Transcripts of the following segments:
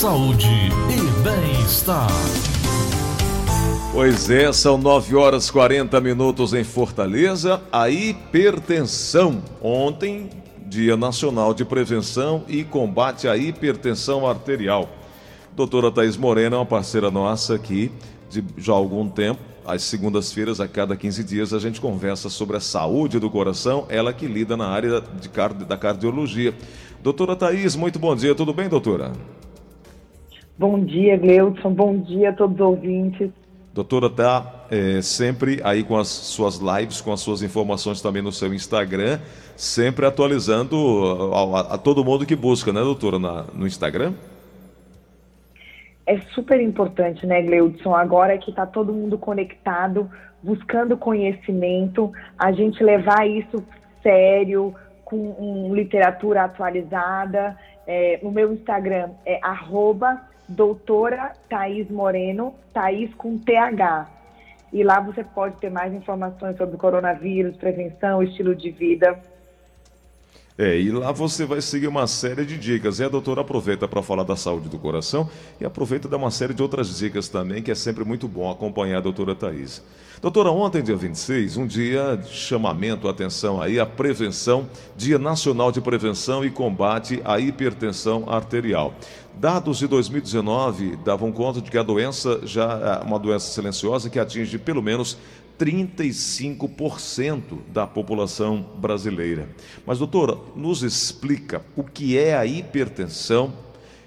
saúde e bem-estar. Pois é, são 9 horas 40 minutos em Fortaleza. A hipertensão. Ontem, Dia Nacional de Prevenção e Combate à Hipertensão Arterial. Doutora Thais Morena é uma parceira nossa aqui de já há algum tempo. Às segundas-feiras, a cada 15 dias, a gente conversa sobre a saúde do coração, ela que lida na área de da cardiologia. Doutora Thais, muito bom dia, tudo bem, doutora? Bom dia, Gleudson, bom dia a todos os ouvintes. Doutora está é, sempre aí com as suas lives, com as suas informações também no seu Instagram, sempre atualizando a, a, a todo mundo que busca, né, doutora, na, no Instagram? É super importante, né, Gleudson? Agora que está todo mundo conectado, buscando conhecimento, a gente levar isso sério, com um, literatura atualizada. É, o meu Instagram é arroba doutora Thaís Moreno, Thaís com TH. E lá você pode ter mais informações sobre coronavírus, prevenção, estilo de vida. É, e lá você vai seguir uma série de dicas. E a doutora aproveita para falar da saúde do coração e aproveita dar uma série de outras dicas também, que é sempre muito bom acompanhar a doutora Thaís. Doutora, ontem, dia 26, um dia de chamamento, atenção aí, a prevenção, Dia Nacional de Prevenção e Combate à Hipertensão Arterial. Dados de 2019 davam conta de que a doença já é uma doença silenciosa que atinge pelo menos 35% da população brasileira. Mas, doutora, nos explica o que é a hipertensão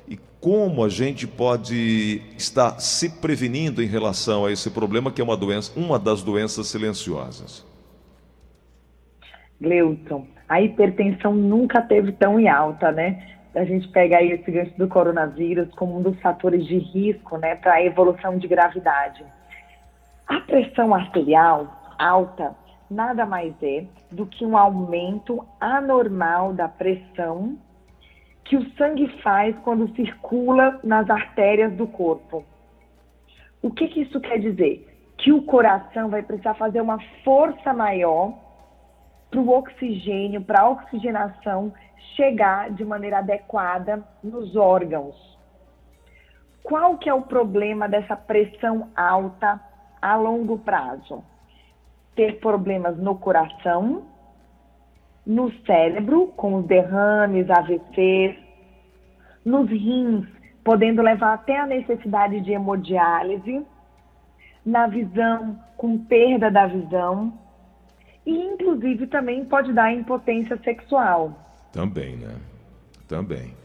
e como a gente pode estar se prevenindo em relação a esse problema, que é uma doença, uma das doenças silenciosas. Gleuton, a hipertensão nunca teve tão em alta, né? A gente pega aí esse gancho do coronavírus como um dos fatores de risco, né, para a evolução de gravidade. A pressão arterial alta nada mais é do que um aumento anormal da pressão que o sangue faz quando circula nas artérias do corpo. O que, que isso quer dizer? Que o coração vai precisar fazer uma força maior para o oxigênio, para a oxigenação chegar de maneira adequada nos órgãos. Qual que é o problema dessa pressão alta a longo prazo? Ter problemas no coração, no cérebro, com os derrames, AVCs, nos rins, podendo levar até a necessidade de hemodiálise, na visão, com perda da visão, e inclusive também pode dar impotência sexual. Também, né? Também.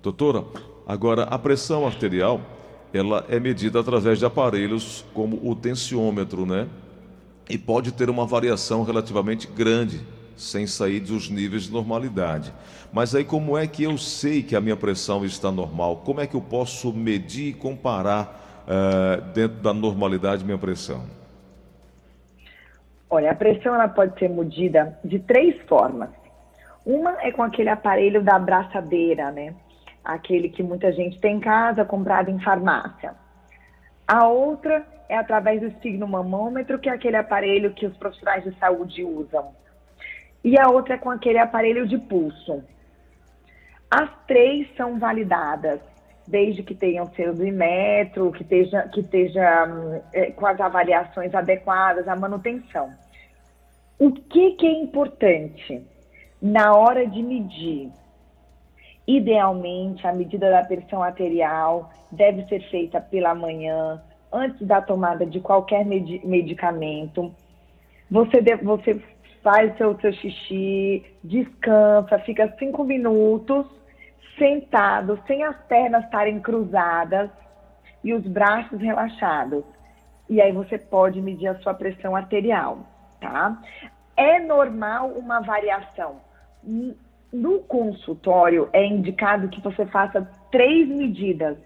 Doutora, agora a pressão arterial ela é medida através de aparelhos como o tensiômetro, né? E pode ter uma variação relativamente grande, sem sair dos níveis de normalidade. Mas aí como é que eu sei que a minha pressão está normal? Como é que eu posso medir e comparar uh, dentro da normalidade minha pressão? Olha, a pressão ela pode ser medida de três formas. Uma é com aquele aparelho da abraçadeira, né? aquele que muita gente tem em casa, comprado em farmácia. A outra é através do estigmomamômetro, que é aquele aparelho que os profissionais de saúde usam. E a outra é com aquele aparelho de pulso. As três são validadas, desde que tenham selo do metro, que esteja, que esteja é, com as avaliações adequadas, a manutenção. O que, que é importante na hora de medir? Idealmente, a medida da pressão arterial deve ser feita pela manhã, antes da tomada de qualquer med medicamento. Você, você faz seu, seu xixi, descansa, fica cinco minutos sentado, sem as pernas estarem cruzadas e os braços relaxados. E aí você pode medir a sua pressão arterial, tá? É normal uma variação no consultório, é indicado que você faça três medidas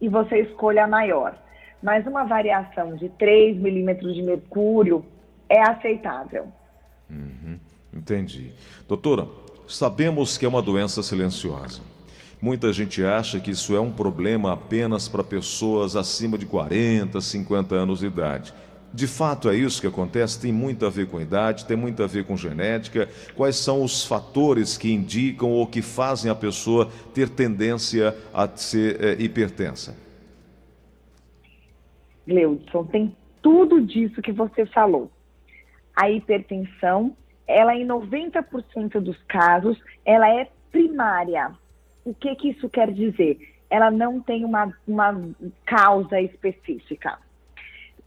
e você escolha a maior. Mas uma variação de 3 milímetros de mercúrio é aceitável. Uhum, entendi. Doutora, sabemos que é uma doença silenciosa. Muita gente acha que isso é um problema apenas para pessoas acima de 40, 50 anos de idade. De fato é isso que acontece? Tem muito a ver com idade, tem muito a ver com genética. Quais são os fatores que indicam ou que fazem a pessoa ter tendência a ser é, hipertensa? Gleudson, tem tudo disso que você falou. A hipertensão, ela em 90% dos casos, ela é primária. O que, que isso quer dizer? Ela não tem uma, uma causa específica.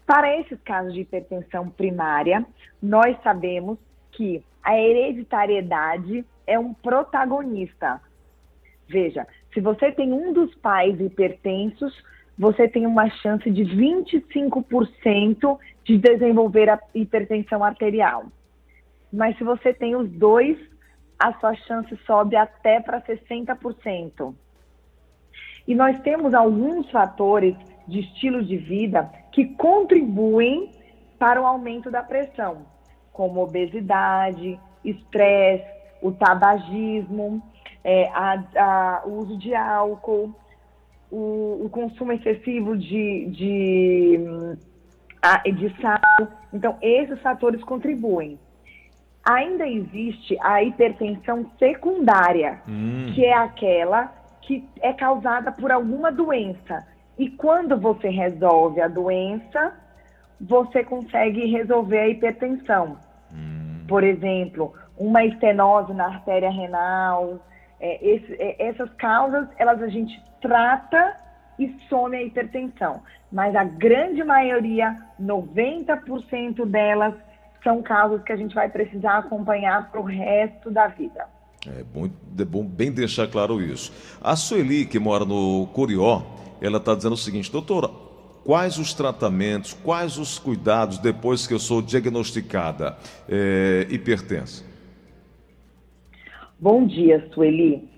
Para esses casos de hipertensão primária, nós sabemos que a hereditariedade é um protagonista. Veja, se você tem um dos pais hipertensos, você tem uma chance de 25% de desenvolver a hipertensão arterial. Mas se você tem os dois, a sua chance sobe até para 60%. E nós temos alguns fatores de estilo de vida que contribuem para o aumento da pressão, como obesidade, estresse, o tabagismo, é, a, a, o uso de álcool, o, o consumo excessivo de, de, de sal. Então, esses fatores contribuem. Ainda existe a hipertensão secundária, hum. que é aquela que é causada por alguma doença. E quando você resolve a doença, você consegue resolver a hipertensão. Hum. Por exemplo, uma estenose na artéria renal. É, esse, é, essas causas, elas a gente trata e some a hipertensão. Mas a grande maioria, 90% delas, são casos que a gente vai precisar acompanhar para o resto da vida. É bom, é bom bem deixar claro isso. A Sueli, que mora no Curió, ela está dizendo o seguinte, doutora, quais os tratamentos, quais os cuidados depois que eu sou diagnosticada é, hipertensa? Bom dia, Sueli.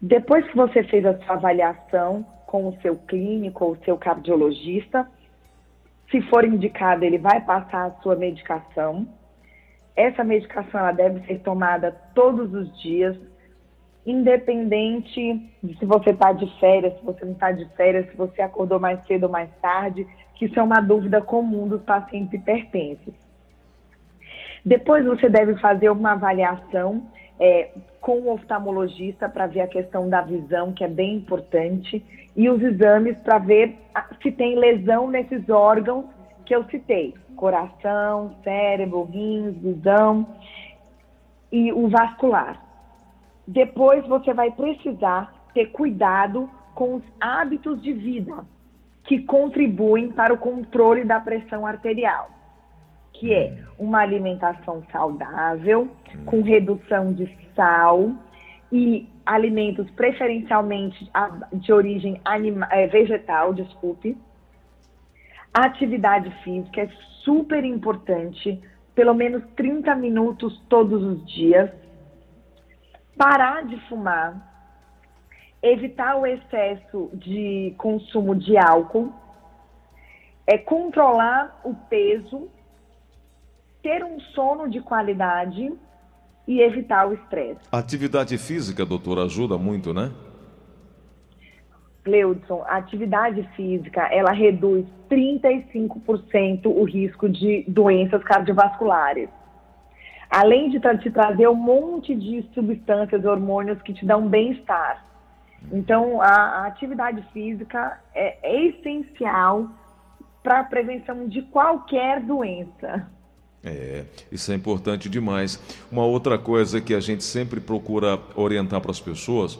Depois que você fez a sua avaliação com o seu clínico ou o seu cardiologista, se for indicado, ele vai passar a sua medicação. Essa medicação ela deve ser tomada todos os dias, independente de se você está de férias, se você não está de férias, se você acordou mais cedo ou mais tarde, que isso é uma dúvida comum dos pacientes hipertensos. Depois você deve fazer uma avaliação é, com o oftalmologista para ver a questão da visão, que é bem importante, e os exames para ver se tem lesão nesses órgãos que eu citei: coração, cérebro, rins, visão e o vascular. Depois você vai precisar ter cuidado com os hábitos de vida que contribuem para o controle da pressão arterial que é uma alimentação saudável, com redução de sal e alimentos preferencialmente de origem anima, é, vegetal, desculpe. Atividade física é super importante, pelo menos 30 minutos todos os dias. Parar de fumar, evitar o excesso de consumo de álcool, é controlar o peso ter um sono de qualidade e evitar o estresse. Atividade física, doutor, ajuda muito, né? Gleudson, a atividade física, ela reduz 35% o risco de doenças cardiovasculares. Além de te trazer um monte de substâncias, hormônios que te dão bem-estar. Então, a, a, atividade física é, é essencial para a prevenção de qualquer doença. É, isso é importante demais. Uma outra coisa que a gente sempre procura orientar para as pessoas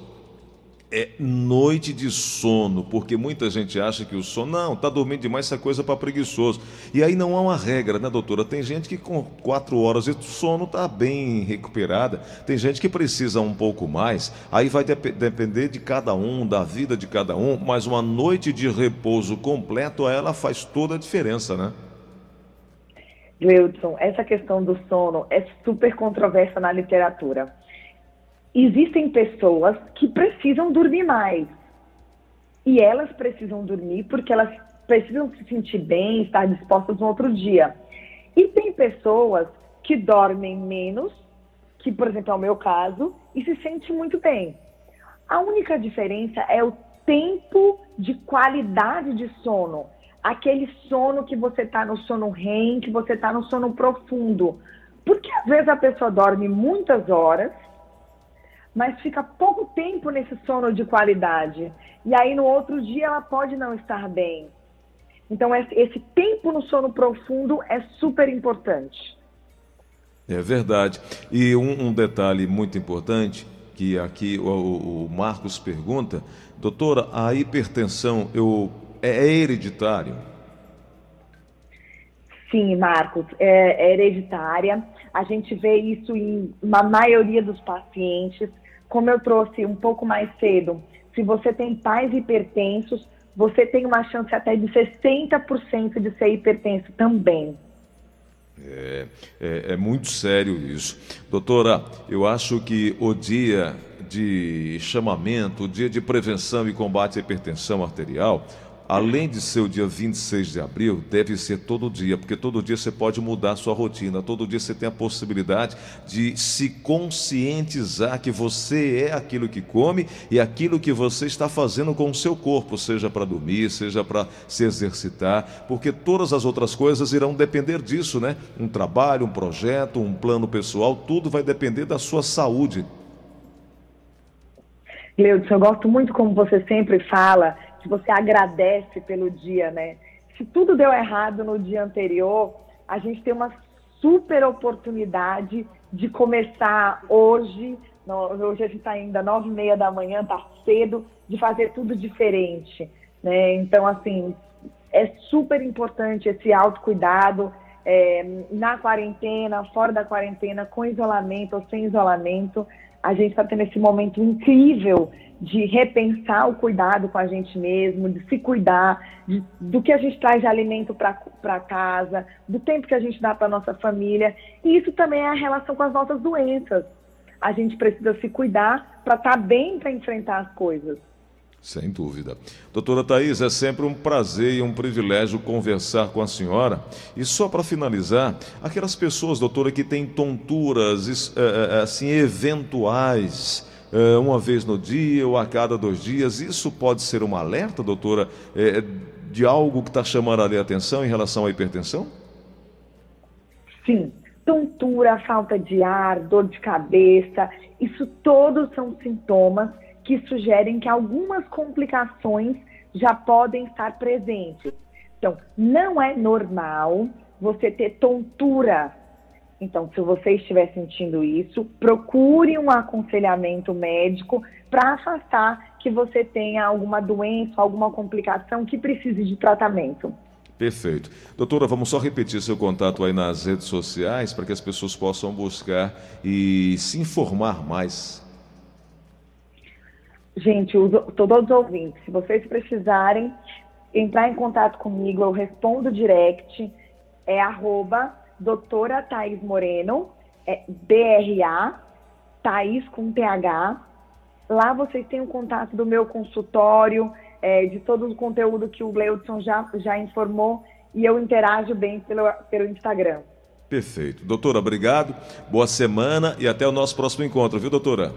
é noite de sono, porque muita gente acha que o sono, não, está dormindo demais, essa coisa para preguiçoso. E aí não há uma regra, né, doutora? Tem gente que com quatro horas de sono está bem recuperada, tem gente que precisa um pouco mais, aí vai dep depender de cada um, da vida de cada um, mas uma noite de repouso completo, ela faz toda a diferença, né? Gleudson, essa questão do sono é super controversa na literatura. Existem pessoas que precisam dormir mais. E elas precisam dormir porque elas precisam se sentir bem, estar dispostas no outro dia. E tem pessoas que dormem menos, que, por exemplo, é o meu caso, e se sente muito bem. A única diferença é o tempo de qualidade de sono aquele sono que você está no sono REM, que você está no sono profundo. Porque às vezes a pessoa dorme muitas horas, mas fica pouco tempo nesse sono de qualidade. E aí no outro dia ela pode não estar bem. Então esse tempo no sono profundo é super importante. É verdade. E um, um detalhe muito importante que aqui o, o, Marcos pergunta, doutora, a hipertensão eu, é, é hereditário? Sim, Marcos, é, é hereditária. A gente vê isso em uma maioria dos pacientes. Como eu trouxe um pouco mais cedo, se você tem pais hipertensos, você tem uma chance até de 60% de ser hipertenso também. É, é, é, muito sério isso. Doutora, eu acho que o dia de chamamento, o dia de prevenção e combate à hipertensão arterial, além de ser o dia 26 de abril, deve ser todo dia, porque todo dia você pode mudar a sua rotina, todo dia você tem a possibilidade de se conscientizar que você é aquilo que come e aquilo que você está fazendo com o seu corpo, seja para dormir, seja para se exercitar, porque todas as outras coisas irão depender disso, né? Um trabalho, um projeto, um plano pessoal, tudo vai depender da sua saúde. Leudson, eu gosto muito como você sempre fala que você agradece pelo dia, né? Se tudo deu errado no dia anterior, a gente tem uma super oportunidade de começar hoje. hoje a gente está ainda nove e meia da manhã, tá cedo, de fazer tudo diferente, né? Então, assim, é super importante esse autocuidado é, na quarentena, fora da quarentena, com isolamento ou sem isolamento. A gente está tendo esse momento incrível de repensar o cuidado com a gente mesmo, de se cuidar, de, do que a gente traz de alimento para casa, do tempo que a gente dá para nossa família. E isso também é a relação com as nossas doenças. A gente precisa se cuidar para estar tá bem para enfrentar as coisas. Sem dúvida. Doutora Thais, é sempre um prazer e um privilégio conversar com a senhora. E só para finalizar, aquelas pessoas, doutora, que têm tonturas é, é, assim, eventuais, uma vez no dia ou a cada dois dias, isso pode ser um alerta, doutora, de algo que está chamando a atenção em relação à hipertensão? Sim. Tontura, falta de ar, dor de cabeça, isso todos são sintomas que sugerem que algumas complicações já podem estar presentes. Então, não é normal você ter tontura. Então, se você estiver sentindo isso, procure um aconselhamento médico para afastar que você tenha alguma doença, alguma complicação que precise de tratamento. Perfeito. Doutora, vamos só repetir seu contato aí nas redes sociais para que as pessoas possam buscar e se informar mais Gente, todos os ouvintes, se vocês precisarem entrar em contato comigo, eu respondo direct, é arroba doutora Thaís Moreno, é BRA, Thaís com TH. Lá vocês têm o contato do meu consultório, é, de todo o conteúdo que o Gleudson já, já informou e eu interajo bem pelo, pelo Instagram. Perfeito. Doutora, obrigado, boa semana e até o nosso próximo encontro, viu, doutora?